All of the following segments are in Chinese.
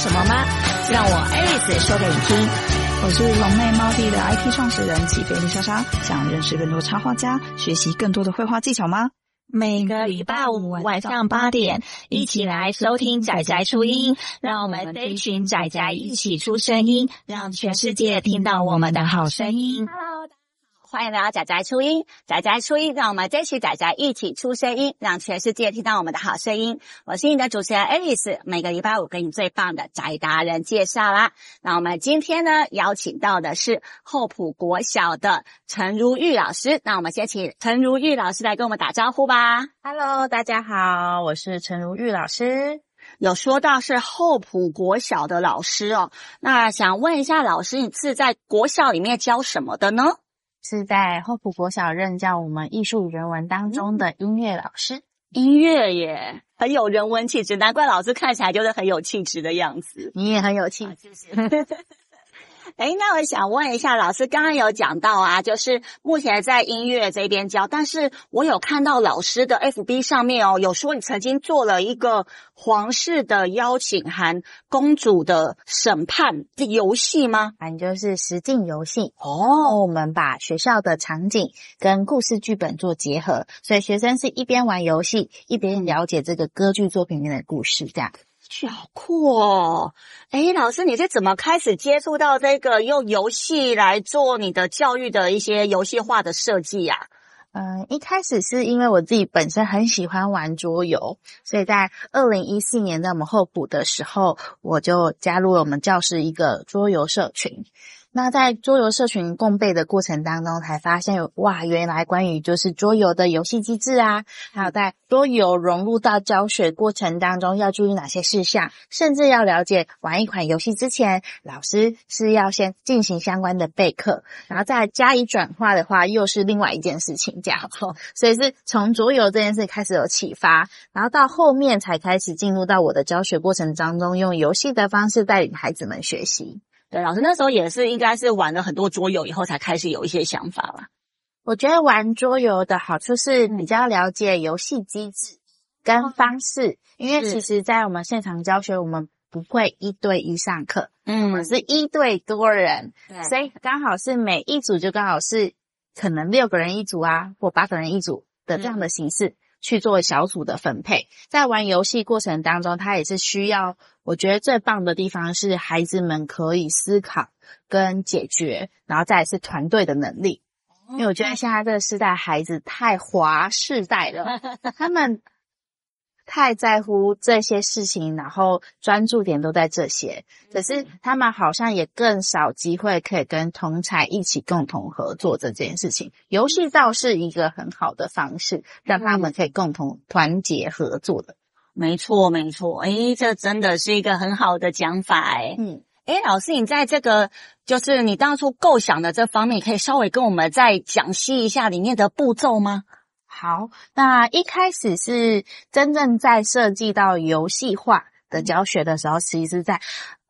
什么吗？让我 Aris 说给你听。我是龙妹猫弟的 IT 创始人起飞丽莎莎，想认识更多插画家，学习更多的绘画技巧吗？每个礼拜五晚上八点，一起来收听仔仔初音，让我们这群仔仔一起出声音，让全世界听到我们的好声音。欢迎来到仔仔初音，仔仔初音，让我们这群仔仔一起出声音，让全世界听到我们的好声音。我是你的主持人 Alice，每个礼拜五给你最棒的宅达人介绍啦。那我们今天呢，邀请到的是厚朴国小的陈如玉老师。那我们先请陈如玉老师来跟我们打招呼吧。Hello，大家好，我是陈如玉老师。有说到是厚朴国小的老师哦，那想问一下老师，你是在国小里面教什么的呢？是在厚朴国小任教我们艺术人文当中的音乐老师，音乐耶，很有人文气质，难怪老师看起来就是很有气质的样子。你也很有气质，谢谢。诶，那我想问一下，老师刚刚有讲到啊，就是目前在音乐这边教，但是我有看到老师的 FB 上面哦，有说你曾经做了一个皇室的邀请函、公主的审判的游戏吗？反正就是实境游戏哦。我们把学校的场景跟故事剧本做结合，所以学生是一边玩游戏，一边了解这个歌剧作品里面的故事，这样。去好酷哦！哎，老师，你是怎么开始接触到这个用游戏来做你的教育的一些游戏化的设计呀？嗯，一开始是因为我自己本身很喜欢玩桌游，所以在二零一四年在我们候补的时候，我就加入了我们教室一个桌游社群。那在桌游社群共备的过程当中，才发现有哇，原来关于就是桌游的游戏机制啊，还有在桌游融入到教学过程当中要注意哪些事项，甚至要了解玩一款游戏之前，老师是要先进行相关的备课，然后再加以转化的话，又是另外一件事情这样。所以是从桌游这件事开始有启发，然后到后面才开始进入到我的教学过程当中，用游戏的方式带领孩子们学习。对，老师那时候也是应该是玩了很多桌游以后才开始有一些想法吧。我觉得玩桌游的好处是比较了解游戏机制跟方式，因为其实，在我们现场教学，我们不会一对一上课，嗯，我们是一对多人，所以刚好是每一组就刚好是可能六个人一组啊，或八个人一组的这样的形式。嗯去做小组的分配，在玩游戏过程当中，他也是需要。我觉得最棒的地方是孩子们可以思考跟解决，然后再来是团队的能力。因为我觉得现在这个时代孩子太滑世代了，他们。太在乎这些事情，然后专注点都在这些，可是他们好像也更少机会可以跟同才一起共同合作这件事情。游戏倒是一个很好的方式，让他们可以共同团结合作的。没错，没错，诶，这真的是一个很好的讲法，诶。嗯，诶，老师，你在这个就是你当初构想的这方面，可以稍微跟我们再讲析一下里面的步骤吗？好，那一开始是真正在设计到游戏化的教学的时候，其实是在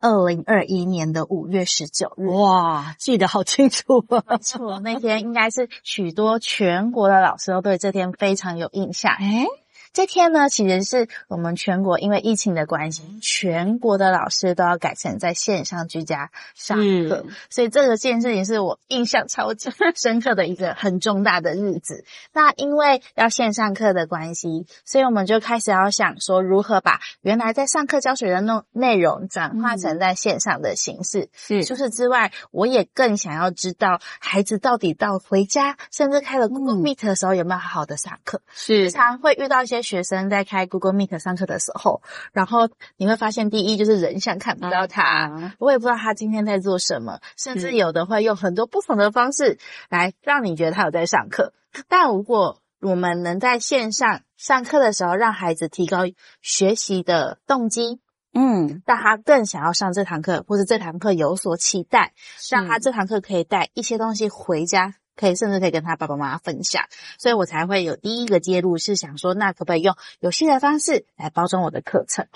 二零二一年的五月十九日。哇，记得好清楚啊！没错，那天应该是许多全国的老师都对这天非常有印象。诶这天呢，其实是我们全国因为疫情的关系，全国的老师都要改成在线上居家上课，嗯、所以这个件事情是我印象超级 深刻的一个很重大的日子。那因为要线上课的关系，所以我们就开始要想说，如何把原来在上课教学的内内容转化成在线上的形式。是、嗯，除此之外，我也更想要知道孩子到底到回家，甚至开了 Google Meet 的时候有没有好好的上课。是，常会遇到一些。学生在开 Google Meet 上课的时候，然后你会发现，第一就是人像看不到他，嗯、我也不知道他今天在做什么，甚至有的会用很多不同的方式来让你觉得他有在上课。但如果我们能在线上上课的时候，让孩子提高学习的动机，嗯，让他更想要上这堂课，或者这堂课有所期待，让他这堂课可以带一些东西回家。可以，甚至可以跟他爸爸妈妈分享，所以我才会有第一个介入，是想说，那可不可以用游戏的方式来包装我的课程？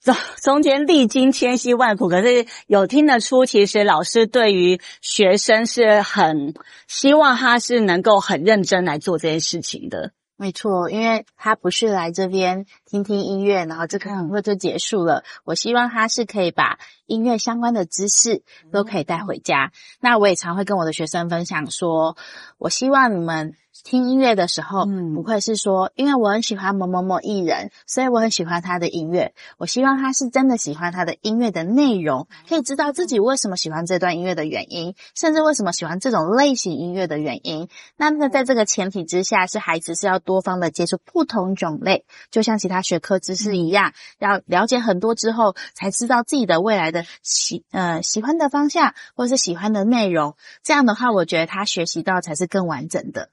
中中间历经千辛万苦，可是有听得出，其实老师对于学生是很希望他是能够很认真来做这件事情的。没错，因为他不是来这边听听音乐，然后这堂课就结束了。我希望他是可以把音乐相关的知识都可以带回家。那我也常会跟我的学生分享说，我希望你们。听音乐的时候，嗯，不会是说，因为我很喜欢某某某艺人，所以我很喜欢他的音乐。我希望他是真的喜欢他的音乐的内容，可以知道自己为什么喜欢这段音乐的原因，甚至为什么喜欢这种类型音乐的原因。那那在这个前提之下，是孩子是要多方的接触不同种类，就像其他学科知识一样，要了解很多之后，才知道自己的未来的喜呃喜欢的方向，或是喜欢的内容。这样的话，我觉得他学习到才是更完整的。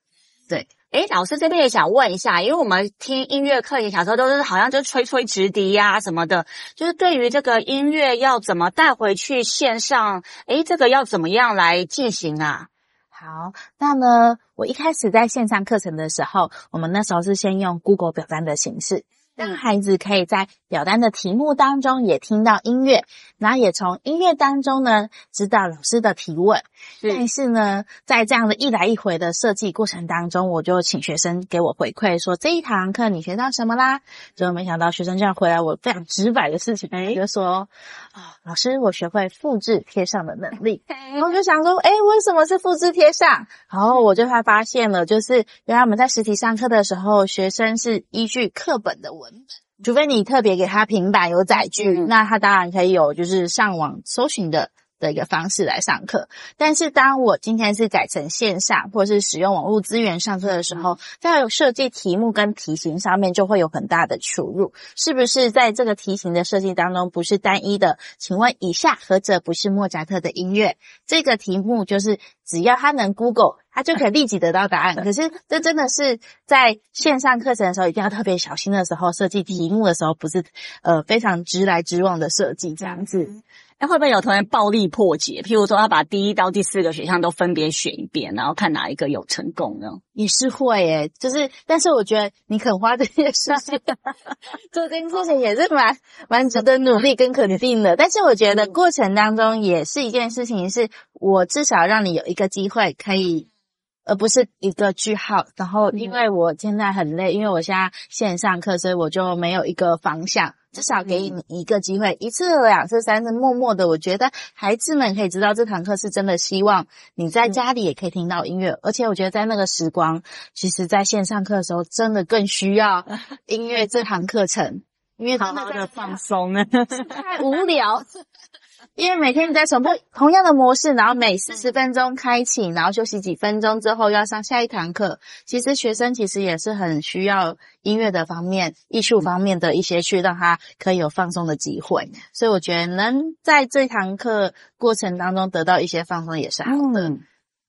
对，诶，老师这边也想问一下，因为我们听音乐课，也小时候都是好像就吹吹直笛呀、啊、什么的，就是对于这个音乐要怎么带回去线上，诶，这个要怎么样来进行啊？好，那呢，我一开始在线上课程的时候，我们那时候是先用 Google 表单的形式。让孩子可以在表单的题目当中也听到音乐，然后也从音乐当中呢知道老师的提问。但是呢，在这样的一来一回的设计过程当中，我就请学生给我回馈说，这一堂课你学到什么啦？就没想到学生这样回来，我非常直白的事情，就说啊、哦，老师，我学会复制贴上的能力。然后我就想说，诶，为什么是复制贴上？然后我就才发现了，就是原来我们在实体上课的时候，学生是依据课本的文本，除非你特别给他平板有载具，那他当然可以有就是上网搜寻的。的一个方式来上课，但是当我今天是改成线上或者是使用网络资源上课的时候，在设计题目跟题型上面就会有很大的出入，是不是在这个题型的设计当中不是单一的？请问以下何者不是莫扎特的音乐？这个题目就是只要他能 Google，他就可以立即得到答案。可是这真的是在线上课程的时候一定要特别小心的时候，设计题目的时候不是呃非常直来直往的设计这样子。哎，会不会有同学暴力破解？譬如说，他把第一到第四个选项都分别选一遍，然后看哪一个有成功呢？也是会诶，就是，但是我觉得你肯花这些时间 做这件事情也是蛮蛮值得努力跟肯定的。但是我觉得过程当中也是一件事情，是我至少让你有一个机会可以，而不是一个句号。然后，因为我现在很累，因为我现在线上课，所以我就没有一个方向。至少给你一个机会，一次、两次、三次，默默的，我觉得孩子们可以知道这堂课是真的。希望你在家里也可以听到音乐，而且我觉得在那个时光，其实在线上课的时候，真的更需要 音乐这堂课程，因为真的放松呢，太无聊。因为每天你在重复同样的模式，然后每四十分钟开启，然后休息几分钟之后要上下一堂课。其实学生其实也是很需要音乐的方面、艺术方面的一些去让他可以有放松的机会。所以我觉得能在这堂课过程当中得到一些放松也是好的。嗯，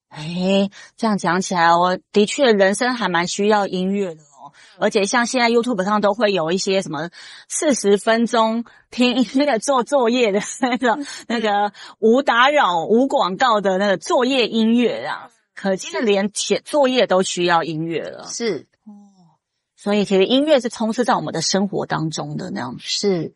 哎，这样讲起来，我的确人生还蛮需要音乐的。而且像现在 YouTube 上都会有一些什么四十分钟听音乐 做作业的那个那个无打扰无广告的那个作业音乐啊，可见连写作业都需要音乐了。是哦，所以其实音乐是充斥在我们的生活当中的那样。是，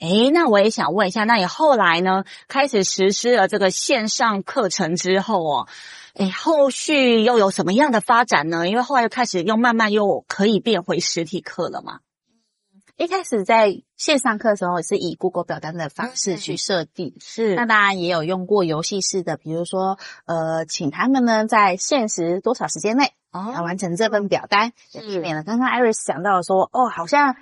诶，那我也想问一下，那你后来呢，开始实施了这个线上课程之后哦。哎，后续又有什么样的发展呢？因为后来又开始又慢慢又可以变回实体课了嘛。一开始在线上课的时候是以 Google 表单的方式去设定，是。那当然也有用过游戏式的，比如说呃，请他们呢在限时多少时间内啊、哦、完成这份表单，也避免了刚刚 Iris 讲到说哦，好像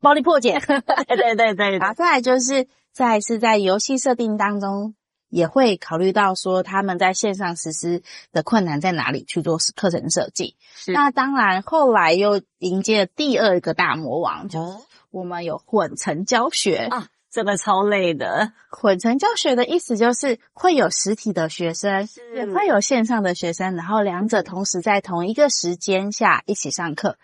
暴力破解。对对对对。然后再来就是在是在游戏设定当中。也会考虑到说他们在线上实施的困难在哪里去做课程设计。是。那当然，后来又迎接了第二个大魔王，就是我们有混成教学啊，这个超累的。混成教学的意思就是会有实体的学生，也会有线上的学生，然后两者同时在同一个时间下一起上课。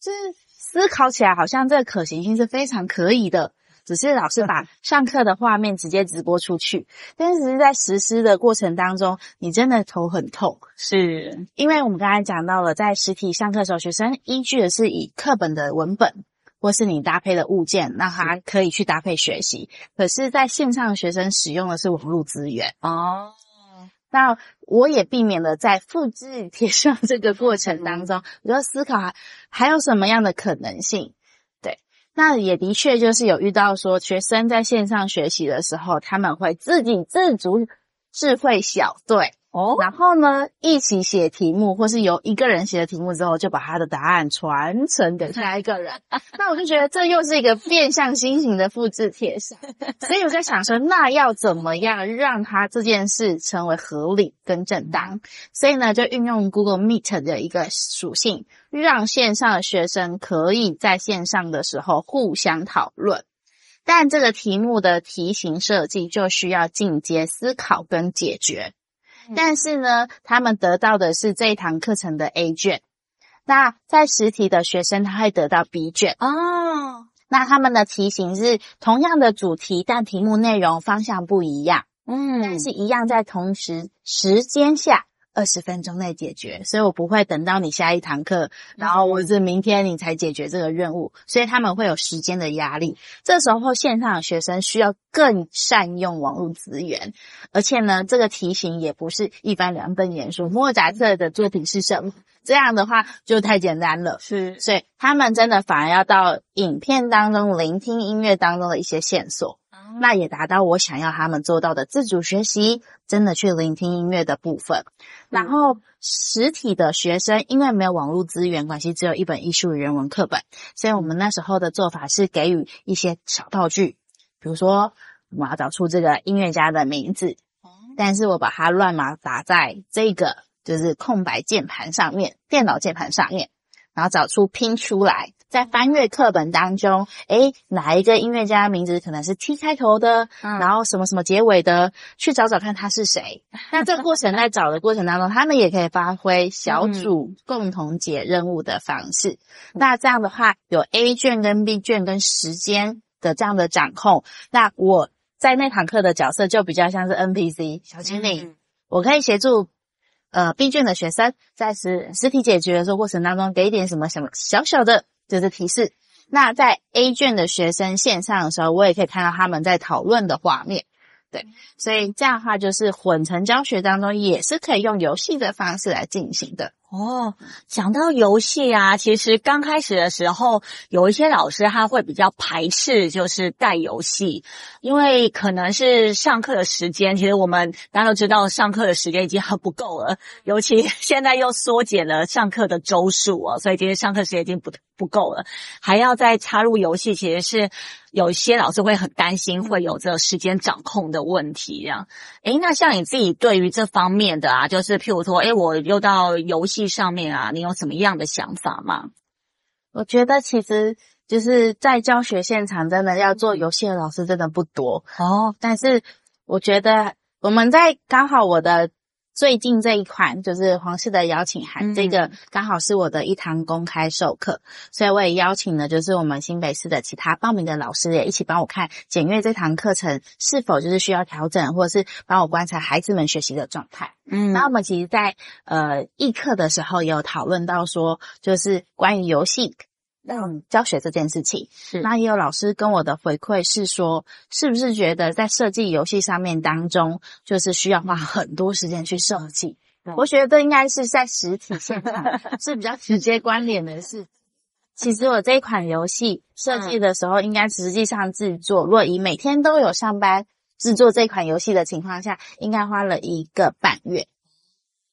就是思考起来，好像这个可行性是非常可以的。只是老师把 上课的画面直接直播出去，但是在实施的过程当中，你真的头很痛，是因为我们刚才讲到了，在实体上课的时候，学生依据的是以课本的文本，或是你搭配的物件，让他可以去搭配学习。可是，在线上学生使用的是网络资源哦。那我也避免了在复制贴上这个过程当中，我就思考还有什么样的可能性。那也的确就是有遇到说，学生在线上学习的时候，他们会自己自主智慧小队。哦，然后呢，一起写题目，或是由一个人写的题目之后，就把他的答案传承给下一个人。那我就觉得这又是一个变相新型的复制贴上。所以我在想说，那要怎么样让他这件事成为合理跟正当？所以呢，就运用 Google Meet 的一个属性，让线上的学生可以在线上的时候互相讨论。但这个题目的题型设计就需要进阶思考跟解决。但是呢，他们得到的是这一堂课程的 A 卷，那在实体的学生他会得到 B 卷哦。那他们的题型是同样的主题，但题目内容方向不一样，嗯，但是一样在同时时间下。二十分钟内解决，所以我不会等到你下一堂课，然后我是明天你才解决这个任务，所以他们会有时间的压力。这时候线上的学生需要更善用网络资源，而且呢，这个题型也不是一般两瞪眼说莫扎特的作品是什么，这样的话就太简单了。是，所以他们真的反而要到影片当中聆听音乐当中的一些线索。那也达到我想要他们做到的自主学习，真的去聆听音乐的部分。然后实体的学生因为没有网络资源关系，只有一本艺术与人文课本，所以我们那时候的做法是给予一些小道具，比如说我要找出这个音乐家的名字，但是我把它乱码打在这个就是空白键盘上面，电脑键盘上面，然后找出拼出来。在翻阅课本当中，诶，哪一个音乐家名字可能是 T 开头的，嗯，然后什么什么结尾的，去找找看他是谁。那这个过程在找的过程当中，他们也可以发挥小组共同解任务的方式。嗯、那这样的话，有 A 卷跟 B 卷跟时间的这样的掌控。那我在那堂课的角色就比较像是 NPC 小精灵，嗯，我可以协助。呃，B 卷的学生在实实体解决的过程当中，给一点什么什么小小的这是提示。那在 A 卷的学生线上的时候，我也可以看到他们在讨论的画面。对，所以这样的话就是混成教学当中也是可以用游戏的方式来进行的。哦，讲到游戏啊，其实刚开始的时候，有一些老师他会比较排斥，就是带游戏，因为可能是上课的时间，其实我们大家都知道，上课的时间已经很不够了，尤其 现在又缩减了上课的周数哦，所以今天上课时间已经不不够了，还要再插入游戏，其实是。有一些老师会很担心，会有这个时间掌控的问题，这样。诶，那像你自己对于这方面的啊，就是譬如说，诶，我又到游戏上面啊，你有什么样的想法吗？我觉得其实就是在教学现场，真的要做游戏的老师真的不多哦。但是我觉得我们在刚好我的。最近这一款就是皇室的邀请函，嗯，这个刚好是我的一堂公开授课，所以我也邀请了就是我们新北市的其他报名的老师也一起帮我看检阅这堂课程是否就是需要调整，或者是帮我观察孩子们学习的状态。嗯，那我们其实在呃议课的时候也有讨论到说，就是关于游戏。让教学这件事情。是，那也有老师跟我的回馈是说，是不是觉得在设计游戏上面当中，就是需要花很多时间去设计？我觉得应该是在实体现场 是比较直接关联的事，其实我这一款游戏设计的时候，应该实际上制作，若以每天都有上班制作这款游戏的情况下，应该花了一个半月。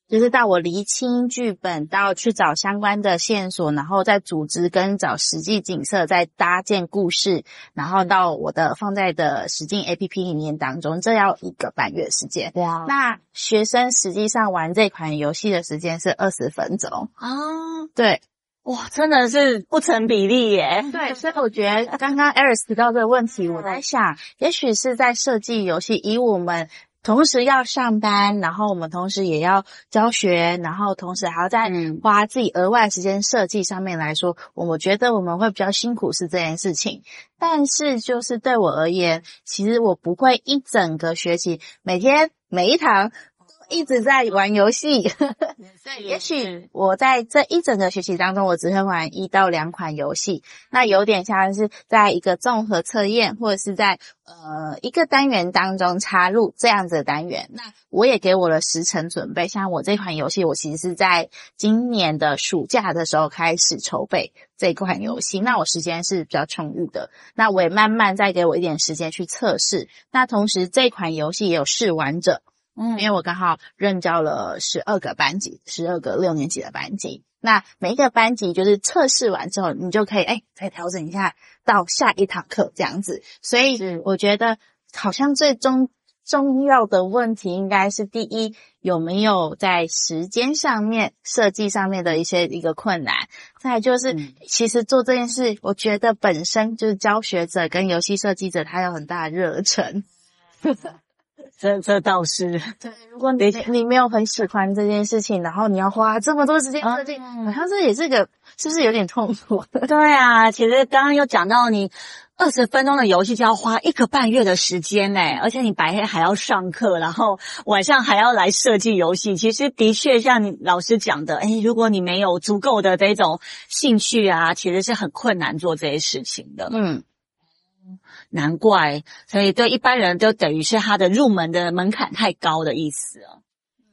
就是到我厘清剧本，到去找相关的线索，然后再组织跟找实际景色，再搭建故事，然后到我的放在的实境 APP 里面当中，这要一个半月时间。对啊，那学生实际上玩这款游戏的时间是二十分钟啊。对，哇，真的是不成比例耶。对，所以我觉得刚刚 Eris 提到这个问题，我在想，也许是在设计游戏，以我们。同时要上班，然后我们同时也要教学，然后同时还要再花自己额外时间设计上面来说，我觉得我们会比较辛苦是这件事情。但是就是对我而言，其实我不会一整个学期每天每一堂一直在玩游戏。对，也许我在这一整个学期当中，我只会玩一到两款游戏，那有点像是在一个综合测验，或者是在呃一个单元当中插入这样子的单元。那我也给我了时程准备，像我这款游戏，我其实是在今年的暑假的时候开始筹备这款游戏，那我时间是比较充裕的。那我也慢慢再给我一点时间去测试。那同时这款游戏也有试玩者。嗯，因为我刚好任教了十二个班级，十二个六年级的班级。那每一个班级就是测试完之后，你就可以哎再调整一下到下一堂课这样子。所以我觉得好像最终重要的问题应该是第一，有没有在时间上面设计上面的一些一个困难。再就是，嗯、其实做这件事，我觉得本身就是教学者跟游戏设计者他有很大的热忱。这这倒是对。如果你你没有很喜欢这件事情，然后你要花这么多时间设计，嗯、好像这也是个是不是有点痛苦？对啊，其实刚刚又讲到，你二十分钟的游戏就要花一个半月的时间呢，而且你白天还要上课，然后晚上还要来设计游戏。其实的确像你老师讲的，哎，如果你没有足够的这种兴趣啊，其实是很困难做这些事情的。嗯。难怪，所以对一般人就等于是他的入门的门槛太高的意思啊。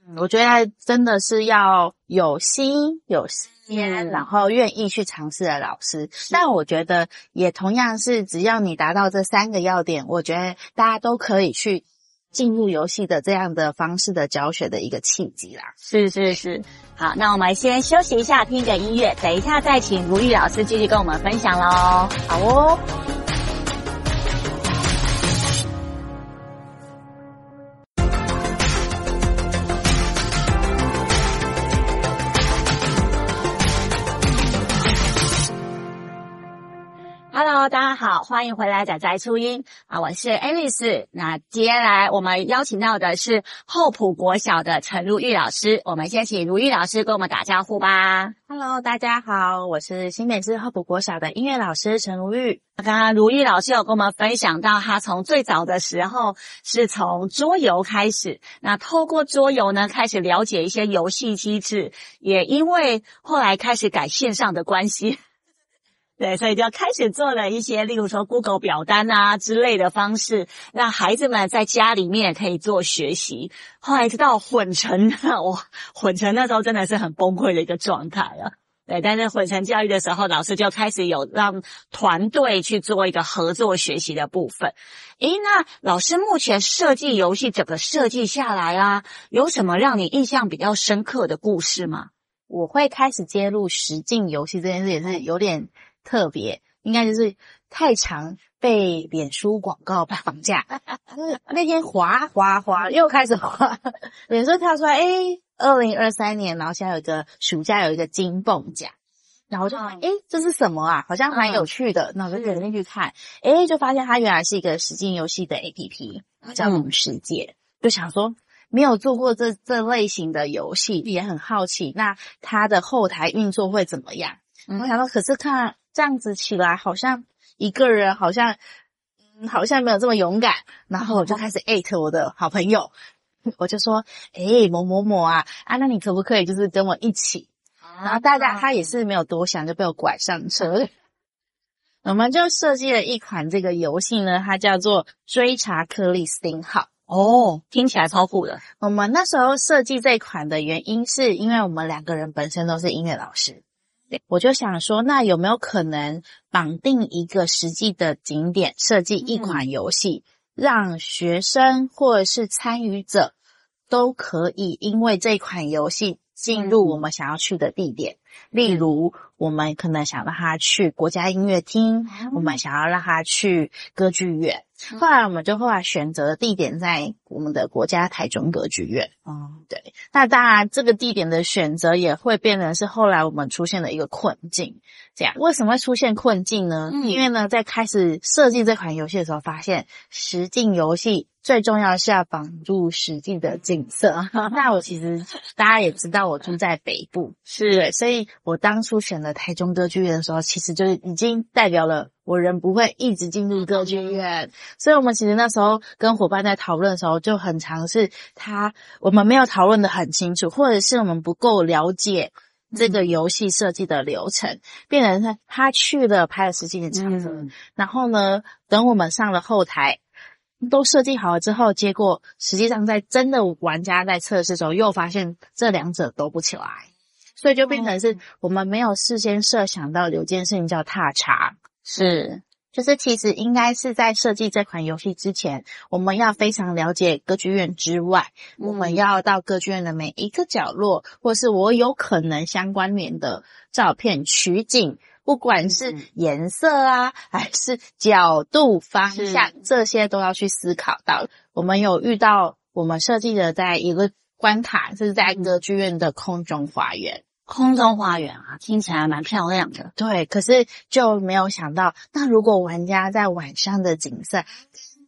嗯，我觉得真的是要有心有时间，然后愿意去尝试的老师。但我觉得也同样是，只要你达到这三个要点，我觉得大家都可以去进入游戏的这样的方式的教学的一个契机啦。是是是，好，那我们先休息一下，听个音乐，等一下再请如玉老师继续跟我们分享喽。好哦。大家好，欢迎回来仔仔初音啊！我是 Alice。那接下来我们邀请到的是厚朴国小的陈如玉老师，我们先请如玉老师跟我们打招呼吧。Hello，大家好，我是新北市厚朴国小的音乐老师陈如玉。刚刚如玉老师有跟我们分享到，他从最早的时候是从桌游开始，那透过桌游呢，开始了解一些游戏机制，也因为后来开始改线上的关系。对，所以就开始做了一些，例如说 Google 表单啊之类的方式，让孩子们在家里面可以做学习。后来直到混成，哇，混成那时候真的是很崩溃的一个状态啊。对，但是混成教育的时候，老师就开始有让团队去做一个合作学习的部分。诶，那老师目前设计游戏整个设计下来啊，有什么让你印象比较深刻的故事吗？我会开始接入实境游戏这件事，也是有点。特别应该就是太常被脸书广告绑架。那天滑滑滑又开始滑，脸书跳出来，诶，二零二三年，然后现在有一个暑假有一个金蹦奖，然后我就诶，这是什么啊？好像蛮有趣的，那我就点进去看，诶，就发现它原来是一个实境游戏的 APP，叫《萌世界》，就想说没有做过这这类型的游戏，也很好奇，那它的后台运作会怎么样？我想说，可是看。这样子起来，好像一个人好像，嗯，好像没有这么勇敢。然后我就开始 艾特我的好朋友，我就说：“诶，某某某啊，啊，那你可不可以就是跟我一起？”然后大家他也是没有多想，就被我拐上车。我们就设计了一款这个游戏呢，它叫做《追查克里斯汀号》。哦，听起来超酷的。我们那时候设计这款的原因，是因为我们两个人本身都是音乐老师。我就想说，那有没有可能绑定一个实际的景点，设计一款游戏，嗯、让学生或者是参与者都可以因为这款游戏进入。我们想要去的地点？嗯、例如，我们可能想让他去国家音乐厅，嗯、我们想要让他去歌剧院。后来我们就后来选择的地点在我们的国家台中歌剧院。哦，对。那当然，这个地点的选择也会变成是后来我们出现的一个困境。这样，为什么会出现困境呢？嗯，因为呢，在开始设计这款游戏的时候，发现实境游戏最重要的是要绑住实际的景色。那我其实大家也知道，我住在北部，是，所以我当初选了台中歌剧院的时候，其实就是已经代表了我人不会一直进入歌剧院。所以我们其实那时候跟伙伴在讨论的时候，就很常是他我们没有讨论的很清楚，或者是我们不够了解。这个游戏设计的流程，变成他他去了拍了十几年场子，嗯，然后呢，等我们上了后台，都设计好了之后，结果实际上在真的玩家在测试的时候，又发现这两者都不起来，所以就变成是我们没有事先设想到有件事情叫踏查，是。就是其实应该是在设计这款游戏之前，我们要非常了解歌剧院之外，我们要到歌剧院的每一个角落，或是我有可能相关联的照片取景，不管是颜色啊，还是角度、方向，这些都要去思考到。我们有遇到我们设计的在一个关卡，是在歌剧院的空中花园。空中花园啊，听起来蛮漂亮的。对，可是就没有想到，那如果玩家在晚上的景色，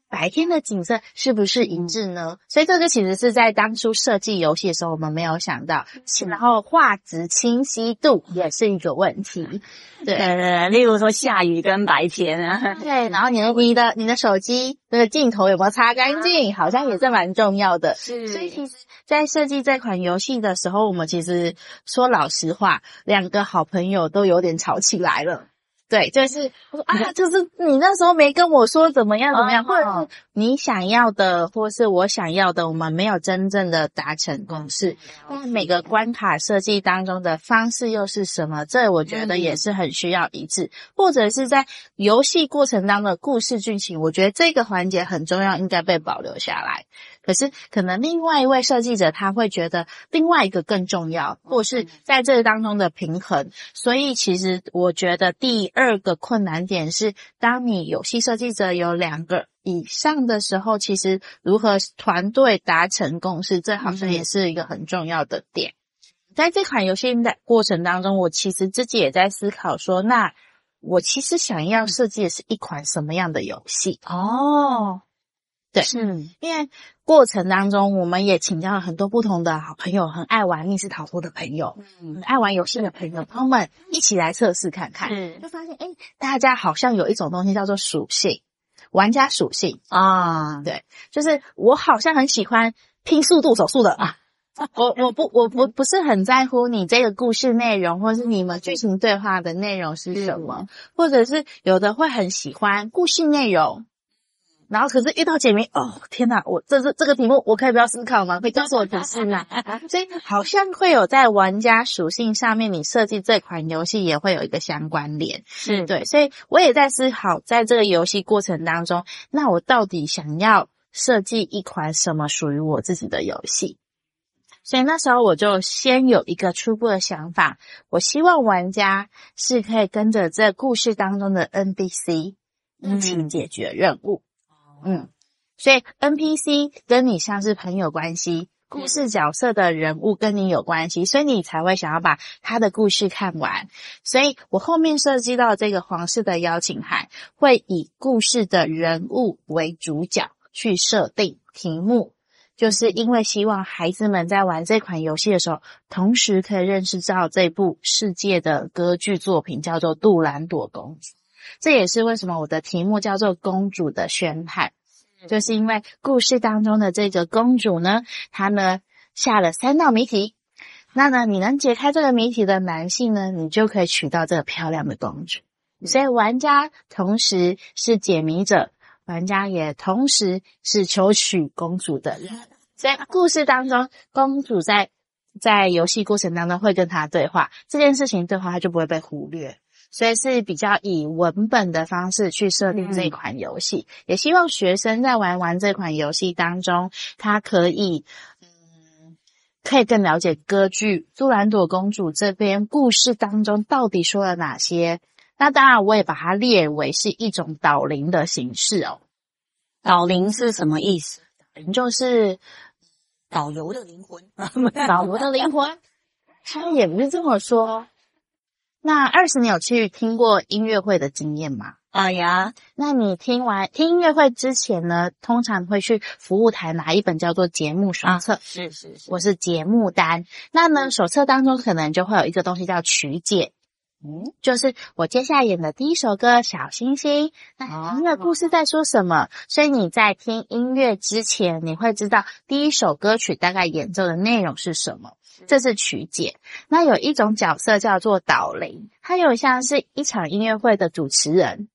白天的景色是不是一致呢？嗯、所以这个其实是在当初设计游戏的时候，我们没有想到。然后画质清晰度也是一个问题。对，呃，例如说下雨跟白天啊。对，然后你的你的你的手机那个镜头有没有擦干净？好像也是蛮重要的。是。所以其实，在设计这款游戏的时候，我们其实说老实话，两个好朋友都有点吵起来了。对，就是我说啊，就是你那时候没跟我说怎么样怎么样，或者是你想要的，或是我想要的，我们没有真正的达成共识。那每个关卡设计当中的方式又是什么？这我觉得也是很需要一致，或者是在游戏过程当中的故事剧情，我觉得这个环节很重要，应该被保留下来。可是，可能另外一位设计者他会觉得另外一个更重要，或是在这当中的平衡。所以，其实我觉得第二个困难点是，当你游戏设计者有两个以上的时候，其实如何团队达成共识，这好像也是一个很重要的点。在这款游戏的过程当中，我其实自己也在思考说，那我其实想要设计的是一款什么样的游戏？哦。对，是因为过程当中，我们也请教了很多不同的好朋友，很爱玩密室逃脱的朋友，嗯，爱玩游戏的朋友，朋友们一起来测试看看，嗯，就发现，诶，大家好像有一种东西叫做属性，玩家属性。啊，对，就是我好像很喜欢拼速度手速的。啊，我我不我不不是很在乎你这个故事内容，或是你们剧情对话的内容是什么，或者是有的会很喜欢故事内容。然后可是遇到解谜，哦天哪！我这这这个题目我可以不要思考吗？可以告诉我提示吗？所以好像会有在玩家属性上面，你设计这款游戏也会有一个相关联，是对。所以我也在思考，在这个游戏过程当中，那我到底想要设计一款什么属于我自己的游戏？所以那时候我就先有一个初步的想法，我希望玩家是可以跟着这故事当中的 NPC 一起解决任务。嗯嗯，所以 NPC 跟你像是朋友关系，故事角色的人物跟你有关系，所以你才会想要把他的故事看完。所以我后面设计到这个皇室的邀请函，会以故事的人物为主角去设定题目，就是因为希望孩子们在玩这款游戏的时候，同时可以认识到这部世界的歌剧作品叫做《杜兰朵公主》。这也是为什么我的题目叫做《公主的宣判》，就是因为故事当中的这个公主呢，她呢下了三道谜题，那呢你能解开这个谜题的男性呢，你就可以娶到这个漂亮的公主。所以玩家同时是解谜者，玩家也同时是求娶公主的人。所以故事当中，公主在在游戏过程当中会跟他对话，这件事情对话他就不会被忽略。所以是比较以文本的方式去设定这款游戏，嗯，也希望学生在玩完这款游戏当中，他可以，嗯，可以更了解歌剧《杜兰朵公主》这边故事当中到底说了哪些。那当然，我也把它列为是一种导灵的形式哦。导灵是什么意思？就是导游的灵魂，导游的灵魂。他也不是这么说。那二十，你有去听过音乐会的经验吗？啊呀，那你听完听音乐会之前呢，通常会去服务台拿一本叫做节目手册，啊、是是是，我是节目单。那呢，手册当中可能就会有一个东西叫曲解。嗯，就是我接下来演的第一首歌《小星星》，那音乐故事在说什么？啊、所以你在听音乐之前，你会知道第一首歌曲大概演奏的内容是什么，这是曲解。那有一种角色叫做导聆，它有像是一场音乐会的主持人。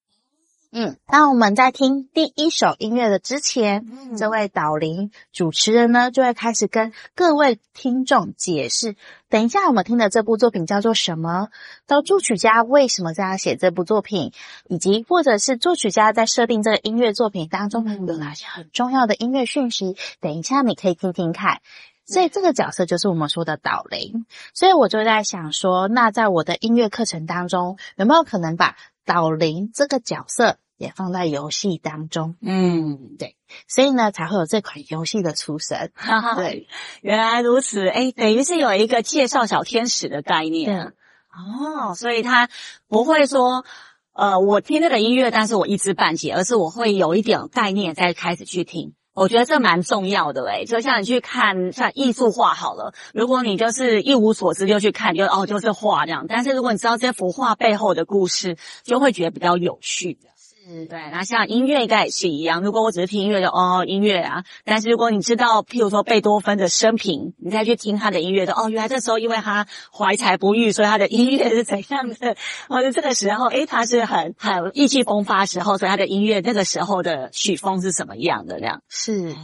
嗯，当我们在听第一首音乐的之前，嗯、这位导聆主持人呢，就会开始跟各位听众解释，等一下我们听的这部作品叫做什么，到作曲家为什么这样写这部作品，以及或者是作曲家在设定这个音乐作品当中有哪些很重要的音乐讯息，等一下你可以听听看。所以这个角色就是我们说的导聆。所以我就在想说，那在我的音乐课程当中，有没有可能把导聆这个角色也放在游戏当中，嗯，对，所以呢才会有这款游戏的出生。哈哈，对，原来如此，哎，等于是有一个介绍小天使的概念。哦，所以他不会说，呃，我听那个音乐，但是我一知半解，而是我会有一点概念再开始去听。我觉得这蛮重要的，诶，就像你去看像艺术画好了，如果你就是一无所知就去看，就哦就是画这样，但是如果你知道这幅画背后的故事，就会觉得比较有趣的。是对，那像音乐应该也是一样。如果我只是听音乐就哦音乐啊，但是如果你知道，譬如说贝多芬的生平，你再去听他的音乐的哦，原来这时候因为他怀才不遇，所以他的音乐是怎样的？或者这个时候，诶，他是很很意气风发时候，所以他的音乐那个时候的曲风是什么样的？这样是哦，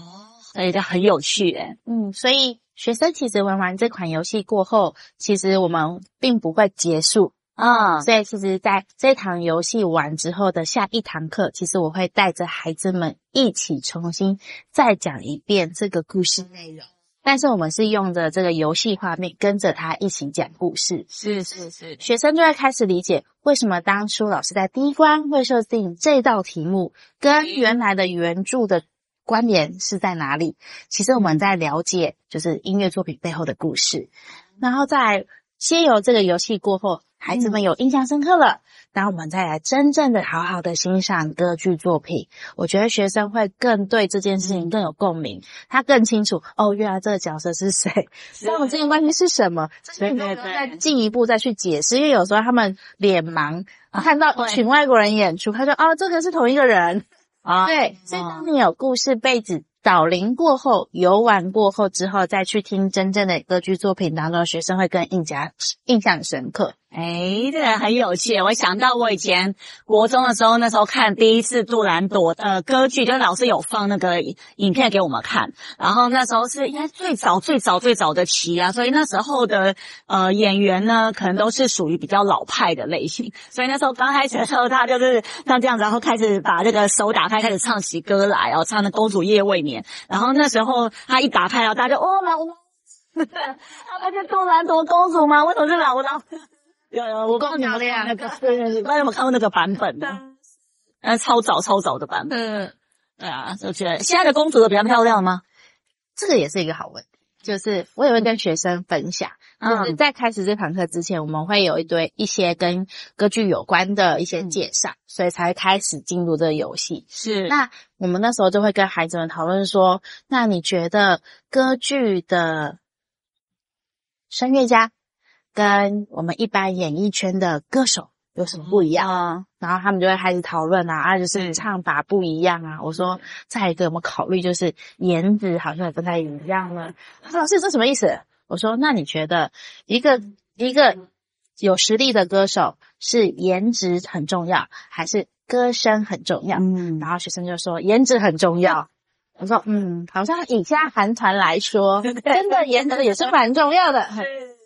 所以就很有趣诶。嗯，所以学生其实玩完这款游戏过后，其实我们并不会结束。啊、哦，所以其实在这堂游戏完之后的下一堂课，其实我会带着孩子们一起重新再讲一遍这个故事内容。但是我们是用着这个游戏画面，跟着他一起讲故事。是是是，学生就会开始理解为什么当初老师在第一关会设定这道题目，跟原来的原著的关联是在哪里。其实我们在了解就是音乐作品背后的故事，然后在先由这个游戏过后。孩子们有印象深刻了，那、嗯、我们再来真正的好好的欣赏歌剧作品。我觉得学生会更对这件事情更有共鸣，他更清楚哦，原来这个角色是谁，那我们之间关系是什么？对对对，再进一步再去解释，因为有时候他们脸盲，啊、看到一群外国人演出，他说哦，这个是同一个人 啊。对，所以当你有故事背景。导聆过后，游玩过后之后，再去听真正的歌剧作品当中，学生会更印象印象深刻。哎，这个很有趣。我想到我以前国中的时候，那时候看第一次杜兰朵的歌剧，就老师有放那个影片给我们看。然后那时候是应该最早最早最早的期啊，所以那时候的呃演员呢，可能都是属于比较老派的类型。所以那时候刚开始的时候，他就是像这样子，然后开始把这个手打开，开始唱起歌来，然后唱的《公主夜未眠》。然后那时候他一打开，然后大家就哦，老了，他不是杜兰朵公主吗？为什么是老了？有有，我告诉你们那个，对 对对，大家有没有看过那个版本的？呃，超早超早的版本。嗯，对啊，就觉得现在的公主都比较漂亮吗？这个也是一个好问题。就是我也会跟学生分享，就是在开始这堂课之前，我们会有一堆一些跟歌剧有关的一些介绍，所以才开始进入这个游戏。是，那我们那时候就会跟孩子们讨论说，那你觉得歌剧的声乐家？跟我们一般演艺圈的歌手有什么不一样啊？嗯、然后他们就会开始讨论啊，啊，就是唱法不一样啊。我说，再一个我们考虑，就是颜值好像也不太一样了？他说老师，这什么意思？我说，那你觉得一个一个有实力的歌手是颜值很重要，还是歌声很重要？嗯，然后学生就说颜值很重要。我说，嗯，好像以现在韩团来说，真的颜值也是蛮重要的。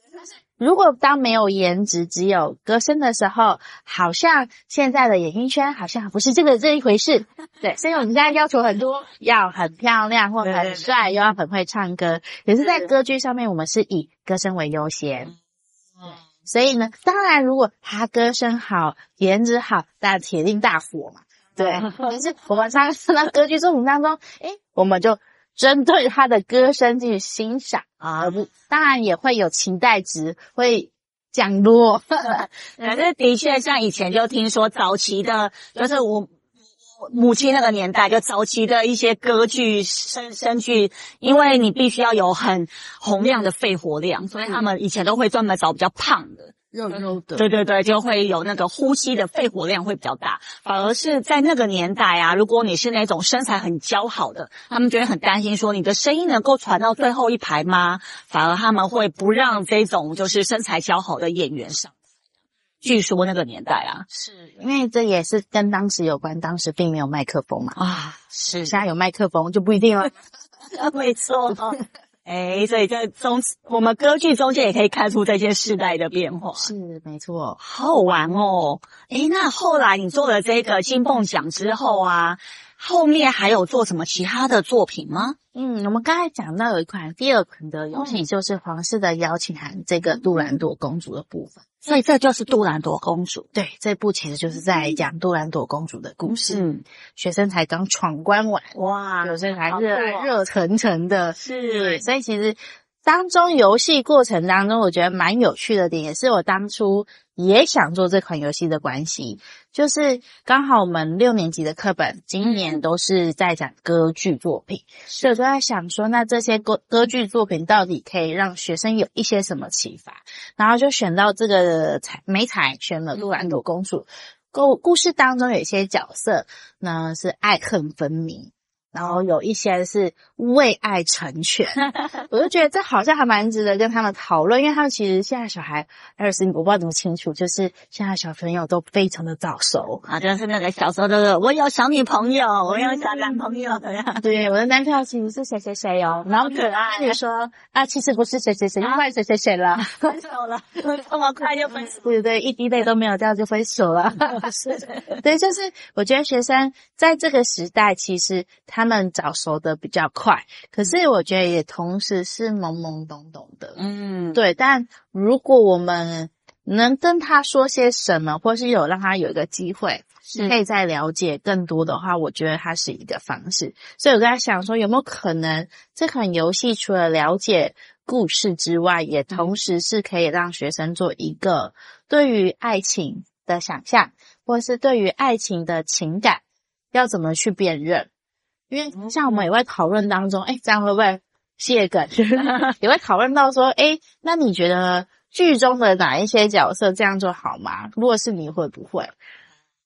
如果当没有颜值，只有歌声的时候，好像现在的演艺圈好像不是这个这一回事。对，所以我们现在要求很多，要很漂亮或很帅，又要很会唱歌。可是，在歌剧上面，我们是以歌声为优先。嗯，所以呢，当然，如果他歌声好、颜值好，大家铁定大火嘛。对，可是我们唱到歌剧作品当中，诶，我们就。针对他的歌声进行欣赏啊，当然也会有期待值，会降落。可是的确，像以前就听说早期的，就是我母亲那个年代，就早期的一些歌剧、声声剧，因为你必须要有很洪亮的肺活量，所以他们以前都会专门找比较胖的。肉肉的，对对对，就会有那个呼吸的肺活量会比较大。反而是在那个年代啊，如果你是那种身材很姣好的，他们就会很担心说你的声音能够传到最后一排吗？反而他们会不让这种就是身材姣好的演员上。据说那个年代啊，是因为这也是跟当时有关，当时并没有麦克风嘛。啊，是，现在有麦克风就不一定了。没错。哎，所以在中我们歌剧中间也可以看出这些世代的变化，是没错，好好玩哦。哎，那后来你做了这个金凤奖之后啊，后面还有做什么其他的作品吗？嗯，我们刚才讲到有一款第二款的游戏，就是皇室的邀请函，这个杜兰朵公主的部分。所以这就是杜兰朵公主。对，这部其实就是在讲杜兰朵公主的故事。嗯，学生才刚闯关完，哇，学生还热热腾腾的。是，所以其实。当中游戏过程当中，我觉得蛮有趣的点，也是我当初也想做这款游戏的关系，就是刚好我们六年级的课本今年都是在讲歌剧作品，所以我就在想说，那这些歌歌剧作品到底可以让学生有一些什么启发？然后就选到这个彩美彩选了杜兰朵公主，故故事当中有一些角色呢是爱恨分明。然后有一些是为爱成全，我就觉得这好像还蛮值得跟他们讨论，因为他们其实现在小孩，二十我不知道怎么清楚，就是现在小朋友都非常的早熟啊，就是那个小时候的、就是，我有小女朋友，我有小男朋友的呀。对，我的男朋友其实是谁谁谁哦，然后可爱跟你说啊，其实不是谁谁谁，又换谁谁谁了，分手了，这么快就分手？对对，一滴泪都没有掉就分手了。是，对，就是我觉得学生在这个时代，其实他。他们早熟的比较快，可是我觉得也同时是懵懵懂懂的，嗯，对。但如果我们能跟他说些什么，或是有让他有一个机会，是可以再了解更多的话，我觉得它是一个方式。所以我在想说，有没有可能这款游戏除了了解故事之外，也同时是可以让学生做一个对于爱情的想象，或是对于爱情的情感要怎么去辨认。因为像我们也会讨论当中，哎，这样会不会卸梗？也会讨论到说，哎，那你觉得剧中的哪一些角色这样做好吗？如果是你会不会？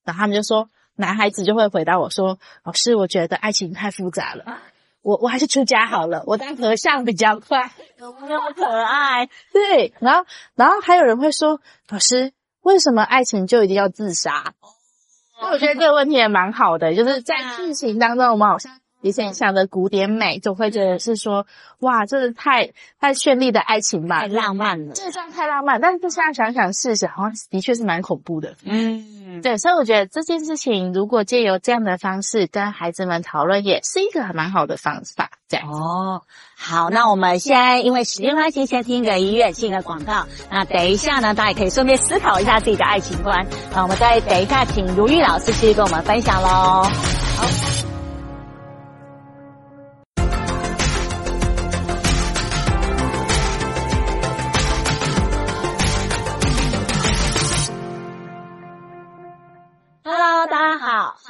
然后他们就说，男孩子就会回答我说，老师，我觉得爱情太复杂了，我我还是出家好了，我当和尚比较快，那么可爱。对，然后然后还有人会说，老师，为什么爱情就一定要自杀？那我觉得这个问题也蛮好的，就是在剧情当中，我们好像以前想的古典美，总会觉得是说，哇，这是太太绚丽的爱情吧，太浪漫了，这算太浪漫。但是现在想想事实，好像的确是蛮恐怖的。嗯，对，所以我觉得这件事情，如果借由这样的方式跟孩子们讨论，也是一个还蛮好的方法。这样哦，好，那我们现在因为时间关系，先听个音乐，进个广告。那等一下呢，大家也可以顺便思考一下自己的爱情观。那我们再等一下，请如玉老师继续跟我们分享喽。好。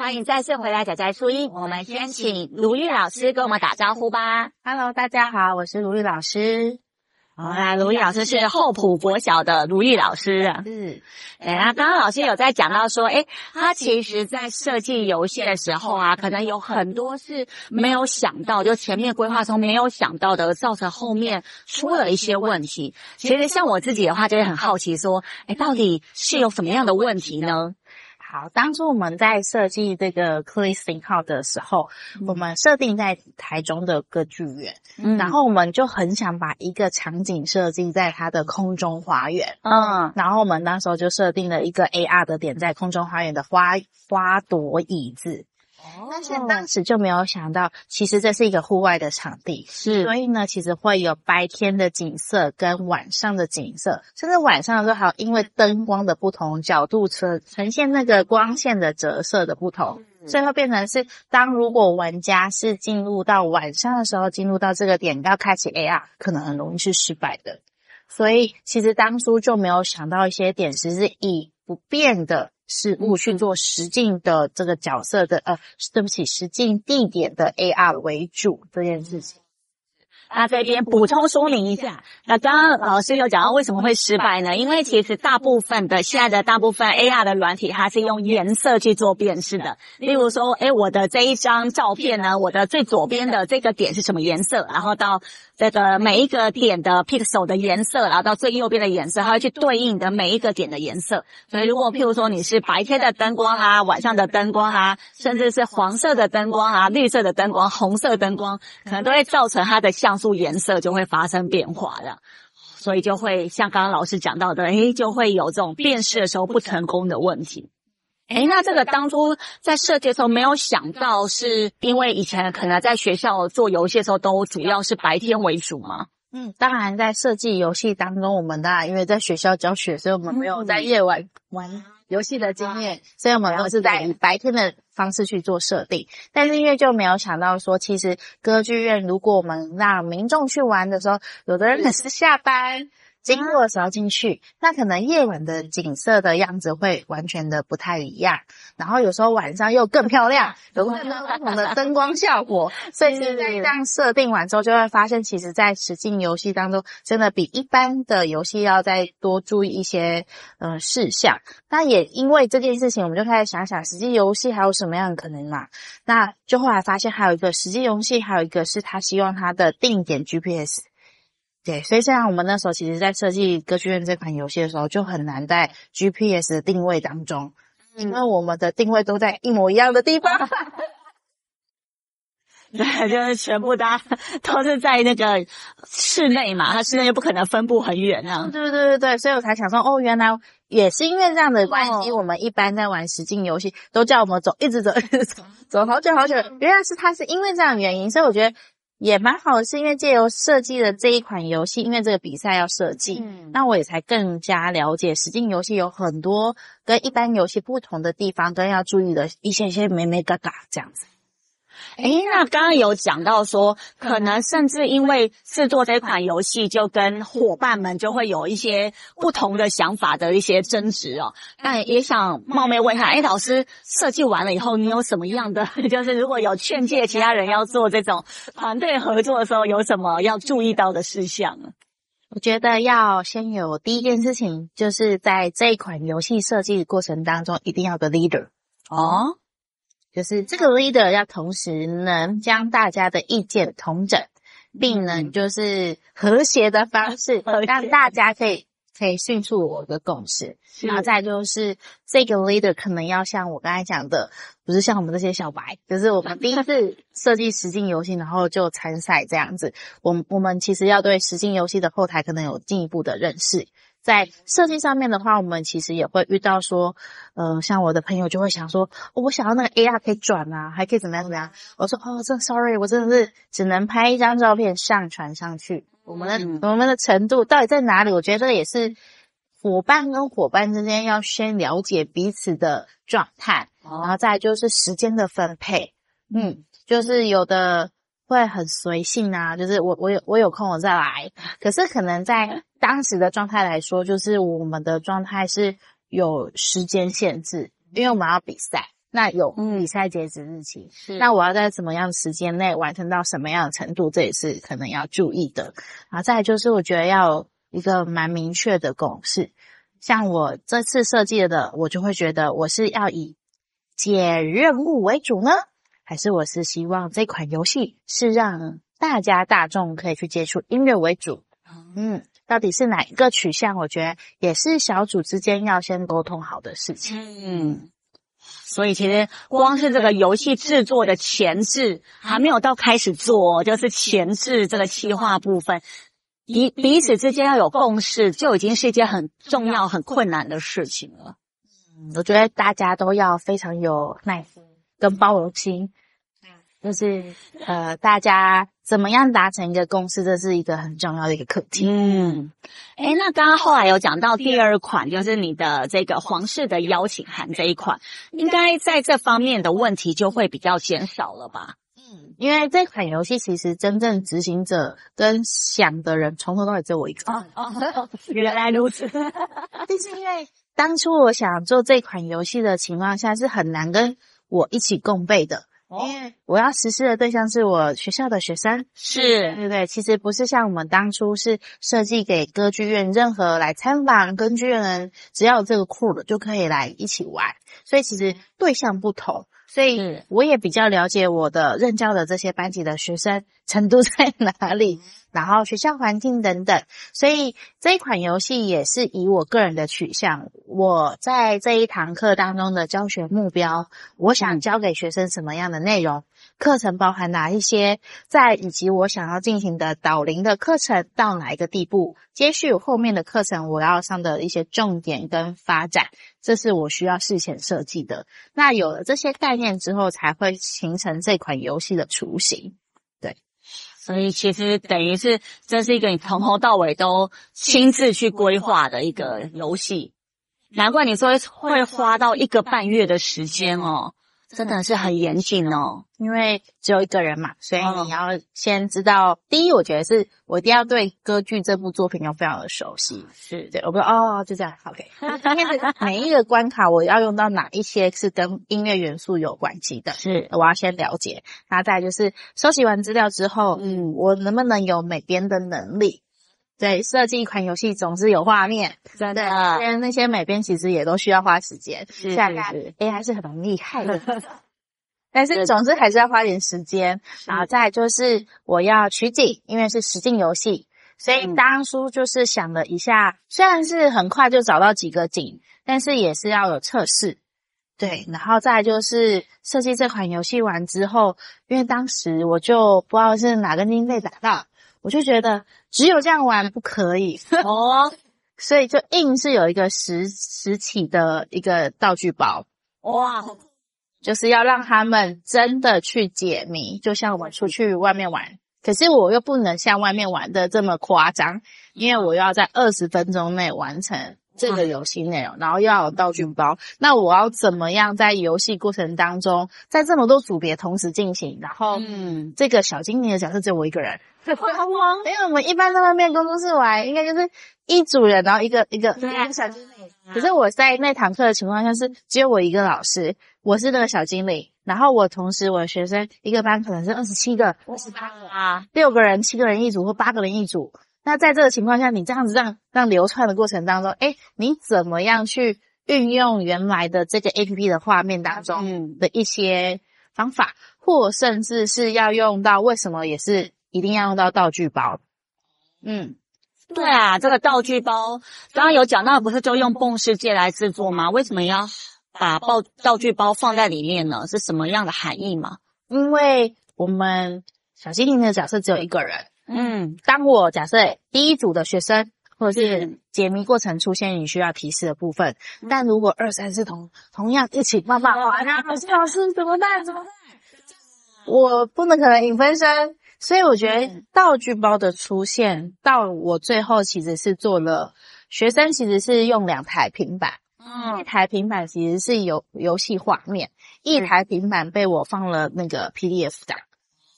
欢迎再次回来，仔仔初音。我们先请卢玉老师跟我们打招呼吧。Hello，大家好，我是卢玉老师。好，啦，卢玉老师是厚朴国小的卢玉老师啊。是。哎，那刚刚老师有在讲到说，哎，他其实在设计游戏的时候啊，可能有很多是没有想到，就前面规划中没有想到的，造成后面出了一些问题。其实像我自己的话，就会很好奇说，哎，到底是有什么样的问题呢？好，当初我们在设计这个克里斯汀号的时候，嗯、我们设定在台中的歌剧院，嗯，然后我们就很想把一个场景设计在它的空中花园，嗯，然后我们那时候就设定了一个 AR 的点在空中花园的花花朵椅子。但是当时就没有想到，其实这是一个户外的场地，是，所以呢，其实会有白天的景色跟晚上的景色，甚至晚上的时候还有因为灯光的不同角度呈呈现那个光线的折射的不同，所以会变成是当如果玩家是进入到晚上的时候进入到这个点要开启 AR，可能很容易是失败的。所以其实当初就没有想到一些点，其实是以不变的事物去做实境的这个角色的，呃，对不起，实境地点的 AR 为主这件事情。那这边补充说明一下，那刚刚老师有讲到为什么会失败呢？因为其实大部分的现在的大部分 AR 的软体，它是用颜色去做辨识的。例如说，诶，我的这一张照片呢，我的最左边的这个点是什么颜色？然后到这个每一个点的 pixel 的颜色，然后到最右边的颜色，它会去对应的每一个点的颜色。所以，如果譬如说你是白天的灯光啊，晚上的灯光啊，甚至是黄色的灯光啊，绿色的灯光，红色灯光，可能都会造成它的像。素颜色就会发生变化的，所以就会像刚刚老师讲到的，诶，就会有这种辨识的时候不成功的问题。诶，那这个当初在设计的时候没有想到，是因为以前可能在学校做游戏的时候都主要是白天为主吗？嗯，当然在设计游戏当中，我们当然因为在学校教学，所以我们没有在夜晚玩游戏的经验，所以我们都是在白天的方式去做设定。但是因为就没有想到说，其实歌剧院如果我们让民众去玩的时候，有的人可是下班。经过的时候进去，那可能夜晚的景色的样子会完全的不太一样。然后有时候晚上又更漂亮，有更多不同的灯光效果。所以现在这样设定完之后，就会发现，其实，在实境游戏当中，真的比一般的游戏要再多注意一些呃事项。那也因为这件事情，我们就开始想想，实际游戏还有什么样的可能嘛？那就后来发现，还有一个实际游戏，还有一个是他希望他的定点 GPS。对，所以像我们那时候，其实在设计歌剧院这款游戏的时候，就很难在 GPS 的定位当中，因为我们的定位都在一模一样的地方。对，就是全部大家 都是在那个室内嘛，它室内又不可能分布很远啊。对对对对对，所以我才想说，哦，原来也是因为这样的关系，我们一般在玩实境游戏都叫我们走，一直走，一直走，走好久好久。原来是它是因为这样的原因，所以我觉得。也蛮好的，是因为借由设计的这一款游戏，因为这个比赛要设计，嗯，那我也才更加了解实境游戏有很多跟一般游戏不同的地方，跟要注意的一些一些美美嘎嘎这样子。诶，那刚刚有讲到说，可能甚至因为制作这款游戏，就跟伙伴们就会有一些不同的想法的一些争执哦。那也想冒昧问一下，诶，老师设计完了以后，你有什么样的，就是如果有劝诫其他人要做这种团队合作的时候，有什么要注意到的事项呢？我觉得要先有第一件事情，就是在这一款游戏设计的过程当中，一定要有个 leader 哦。就是这个 leader 要同时能将大家的意见统整，并能就是和谐的方式让大家可以可以迅速有个共识。然后再就是这个 leader 可能要像我刚才讲的，不是像我们这些小白，就是我们第一次 设计实境游戏，然后就参赛这样子。我我们其实要对实境游戏的后台可能有进一步的认识。在设计上面的话，我们其实也会遇到说，呃，像我的朋友就会想说，哦、我想要那个 AR 可以转啊，还可以怎么样怎么样。我说，哦，这 sorry，我真的是只能拍一张照片上传上去。我们的、嗯、我们的程度到底在哪里？我觉得这也是伙伴跟伙伴之间要先了解彼此的状态，然后再就是时间的分配。嗯，就是有的。会很随性啊，就是我我有我有空我再来。可是可能在当时的状态来说，就是我们的状态是有时间限制，因为我们要比赛，那有比赛截止日期，嗯，那我要在什么样的时间内完成到什么样的程度，这也是可能要注意的。然后再来就是我觉得要有一个蛮明确的共识，像我这次设计的，我就会觉得我是要以解任务为主呢。还是我是希望这款游戏是让大家大众可以去接触音乐为主，嗯，到底是哪一个取向？我觉得也是小组之间要先沟通好的事情。嗯，所以其实光是这个游戏制作的前置还没有到开始做，就是前置这个企划部分，彼彼此之间要有共识，就已经是一件很重要、很困难的事情了。嗯，我觉得大家都要非常有耐心。跟包容心，就是呃，大家怎么样达成一个共识，这是一个很重要的一个课题。嗯，诶，那刚刚后来有讲到第二款，就是你的这个皇室的邀请函这一款，应该在这方面的问题就会比较减少了吧？嗯，因为这款游戏其实真正执行者跟想的人从头到尾只有我一个。哦哦，原来如此。就是因为当初我想做这款游戏的情况下，是很难跟我一起共备的。因为我要实施的对象是我学校的学生，是，对不对？其实不是像我们当初是设计给歌剧院，任何来参访歌剧院的人，只要有这个库的就可以来一起玩。所以其实对象不同。所以我也比较了解我的任教的这些班级的学生程度在哪里，然后学校环境等等。所以这一款游戏也是以我个人的取向，我在这一堂课当中的教学目标，我想教给学生什么样的内容，课程包含哪一些，在以及我想要进行的导龄的课程到哪一个地步，接续后面的课程我要上的一些重点跟发展。这是我需要事前设计的。那有了这些概念之后，才会形成这款游戏的雏形。对，所以其实等于是这是一个你从头到尾都亲自去规划的一个游戏。难怪你说会花到一个半月的时间哦。真的是很严谨哦，因为只有一个人嘛，所以你要先知道。哦、第一，我觉得是我一定要对歌剧这部作品要非常的熟悉。是对，我不知道哦，就这样，OK。今天的每一个关卡，我要用到哪一些是跟音乐元素有关系的？是，我要先了解。然后再来就是收集完资料之后，嗯，我能不能有美编的能力？对，设计一款游戏总是有画面，真的。因为那些美编其实也都需要花时间。是是是，AI 还是很厉害的，但是总之还是要花点时间。然后再就是我要取景，因为是实境游戏，所以当初就是想了一下，嗯、虽然是很快就找到几个景，但是也是要有测试。对，然后再来就是设计这款游戏完之后，因为当时我就不知道是哪根筋被打到。我就觉得只有这样玩不可以。哦，所以就硬是有一个实实体的一个道具包哇，就是要让他们真的去解谜，就像我们出去外面玩，可是我又不能像外面玩的这么夸张，因为我要在二十分钟内完成这个游戏内容，然后又要有道具包，那我要怎么样在游戏过程当中，在这么多组别同时进行，然后嗯，这个小精灵的角色只有我一个人。因为我们一般在外面工作室玩，应该就是一组人，然后一个一个对一个小精灵。可是我在那堂课的情况下是只有我一个老师，我是那个小精灵，然后我同时我的学生一个班可能是二十七个、二十八个啊，六个人、七个人一组或八个人一组。那在这个情况下，你这样子让让流窜的过程当中，诶，你怎么样去运用原来的这个 APP 的画面当中的一些方法，或甚至是要用到为什么也是。一定要用到道具包，嗯，对啊，这个道具包刚刚有讲到，不是就用蹦世界来制作吗？为什么要把道道具包放在里面呢？是什么样的含义吗？因为我们小精灵的角色只有一个人，嗯，当我假设第一组的学生或者是解谜过程出现你需要提示的部分，但如果二三四同同样一起慢慢玩啊，老师老师怎么办？怎么办？我不能可能影分身。所以我觉得道具包的出现，到我最后其实是做了学生其实是用两台平板，嗯，一台平板其实是游游戏画面，一台平板被我放了那个 PDF 档，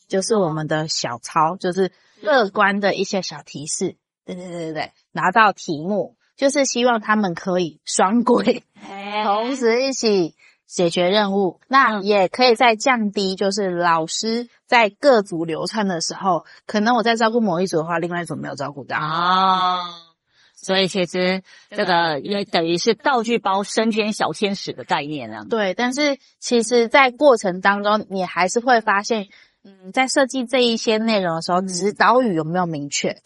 就是我们的小抄，就是乐观的一些小提示，对对对对对，拿到题目就是希望他们可以双轨，同时一起。解决任务，那也可以再降低，就是老师在各组流窜的时候，可能我在照顾某一组的话，另外一组没有照顾到啊。所以其实这个也等于是道具包身兼小天使的概念啊。对，但是其实，在过程当中，你还是会发现，嗯，在设计这一些内容的时候，指导语有没有明确？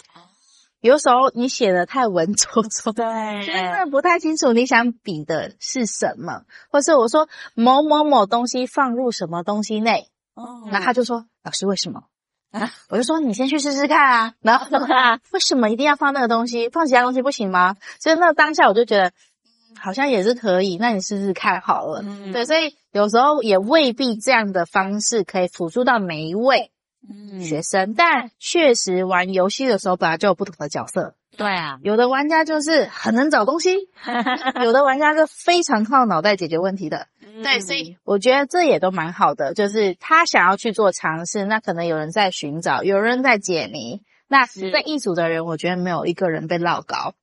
有时候你写的太文绉绉，对，真的不太清楚你想比的是什么，或是我说某某某东西放入什么东西内，哦，那他就说老师为什么？啊，我就说你先去试试看啊，然后啊，为什么一定要放那个东西？放其他东西不行吗？所以那当下我就觉得，嗯，好像也是可以，那你试试看好了，嗯，对，所以有时候也未必这样的方式可以辅助到每一位。学生，但确实玩游戏的时候本来就有不同的角色。对啊，有的玩家就是很能找东西，有的玩家是非常靠脑袋解决问题的。对，所以我觉得这也都蛮好的，就是他想要去做尝试，那可能有人在寻找，有人在解谜。那在一组的人，我觉得没有一个人被落高，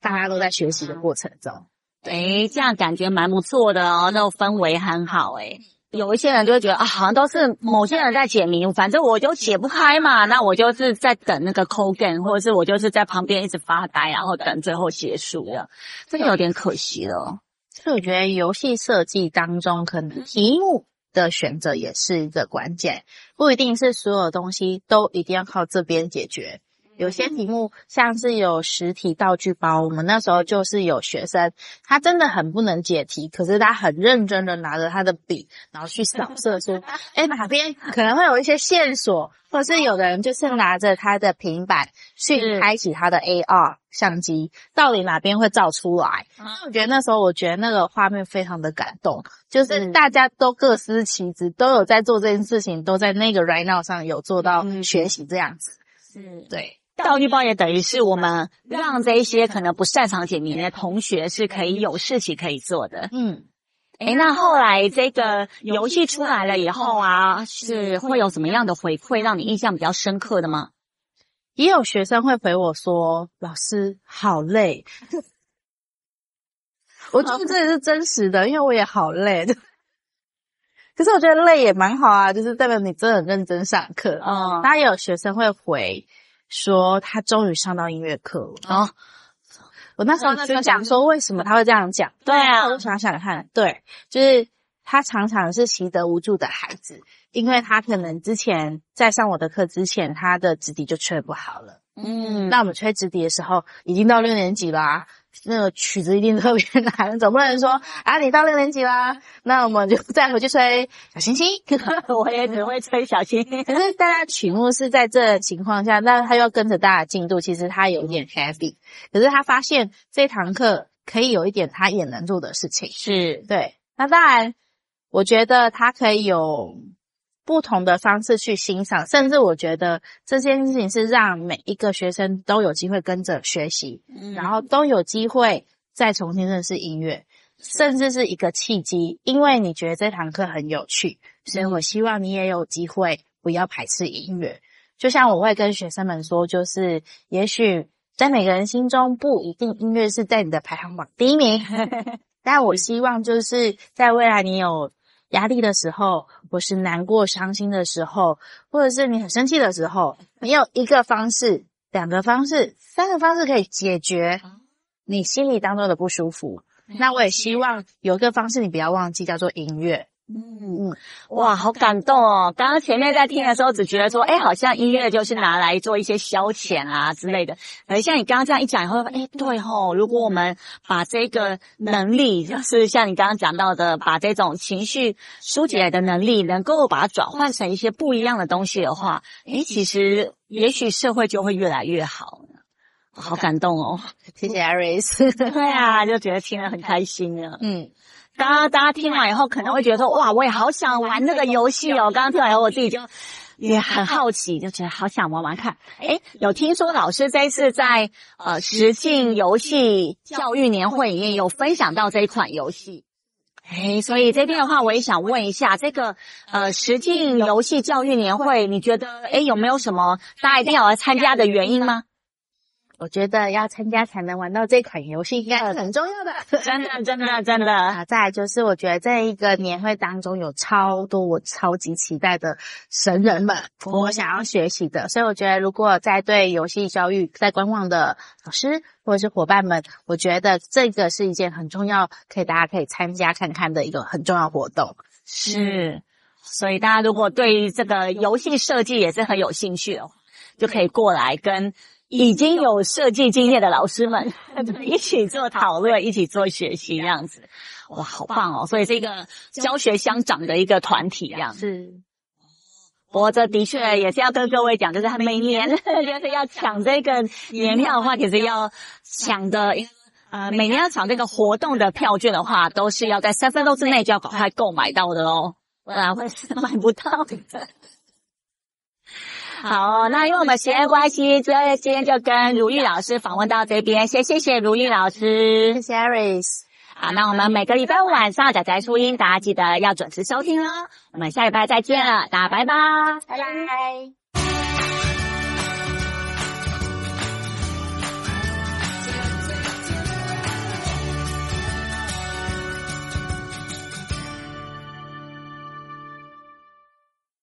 大家都在学习的过程中。诶，这样感觉蛮不错的哦，那种氛围很好诶。有一些人就会觉得啊，好像都是某些人在解谜，反正我就解不开嘛，那我就是在等那个 code game，或者是我就是在旁边一直发呆，然后等最后结束的，这个有点可惜了。所以我觉得游戏设计当中，可能题目的选择也是一个关键，不一定是所有东西都一定要靠这边解决。有些题目像是有实体道具包，我们那时候就是有学生，他真的很不能解题，可是他很认真的拿着他的笔，然后去扫射说，哎，哪边可能会有一些线索，或者是有的人就是拿着他的平板去开启他的 AR 相机，到底哪边会照出来？我觉得那时候，我觉得那个画面非常的感动，就是大家都各司其职，都有在做这件事情，都在那个 Right Now 上有做到学习这样子，嗯对。道具包也等于是我们让这一些可能不擅长解谜的同学是可以有事情可以做的。嗯，哎，那后来这个游戏出来了以后啊，是会有什么样的回馈让你印象比较深刻的吗？也有学生会回我说：“老师好累。”我觉得这也是真实的，因为我也好累。可是我觉得累也蛮好啊，就是代表你真的很认真上课。嗯，当然也有学生会回。说他终于上到音乐课了哦，我那时候就想说，为什么他会这样讲？对啊，我想想看，对，就是他常常是习得无助的孩子，因为他可能之前在上我的课之前，他的直笛就吹不好了。嗯，那我们吹直笛的时候，已经到六年级啦。那个曲子一定特别难，总不能说啊，你到六年级啦，那我们就再回去吹小星星。我也只会吹小星星，可是大家曲目是在这情况下，那他要跟着大家进度，其实他有一点 heavy。可是他发现这堂课可以有一点他也能做的事情，是对。那当然，我觉得他可以有。不同的方式去欣赏，甚至我觉得这件事情是让每一个学生都有机会跟着学习，嗯，然后都有机会再重新认识音乐，甚至是一个契机。因为你觉得这堂课很有趣，所以我希望你也有机会不要排斥音乐。就像我会跟学生们说，就是也许在每个人心中不一定音乐是在你的排行榜第一名，但我希望就是在未来你有。压力的时候，或是难过、伤心的时候，或者是你很生气的时候，你有一个方式、两个方式、三个方式可以解决你心里当中的不舒服。那我也希望有一个方式你不要忘记，叫做音乐。嗯嗯，哇，好感动哦！刚刚前面在听的时候，只觉得说，哎，好像音乐就是拿来做一些消遣啊之类的。而像你刚刚这样一讲以后，哎，对吼，如果我们把这个能力，就是像你刚刚讲到的，把这种情绪疏解的能力，能够把它转换成一些不一样的东西的话，哎，其实也许社会就会越来越好。好感动哦！谢谢 Aris。对啊，就觉得听了很开心啊。嗯。刚刚大家听完以后，可能会觉得说，哇，我也好想玩那个游戏哦。刚刚听完以后，我自己就也很好奇，就觉得好想玩玩看。哎，有听说老师这一次在呃实境游戏教育年会里面有分享到这一款游戏。哎，所以这边的话，我也想问一下，这个呃实境游戏教育年会，你觉得哎有没有什么大家一定要来参加的原因吗？我觉得要参加才能玩到这款游戏，应该是很重要的。真的，真的，真的。啊，再来就是，我觉得这一个年会当中有超多我超级期待的神人们，我想要学习的。所以我觉得，如果在对游戏教育在观望的老师或者是伙伴们，我觉得这个是一件很重要，可以大家可以参加看看的一个很重要活动。是，所以大家如果对这个游戏设计也是很有兴趣的话，就可以过来跟。已经有设计经验的老师们 一起做讨论，一起做学习，这样子，哇，好棒哦！所以是一个教学相长的一个团体，这样子。是，不过这的确也是要跟各位讲，就是每年 就是要抢这个年票的话，其实要抢的，呃，每年要抢这个活动的票券的话，都是要在三分钟之内就要赶快购买到的哦，不然会是买不到的。好，那因为我们时间关系，所以今天就跟如玉老师访问到这边，先谢谢如玉老师，谢谢 Aris。好，那我们每个礼拜五晚上仔仔初音，大家记得要准时收听哦。我们下礼拜再见了，大家拜拜，拜拜。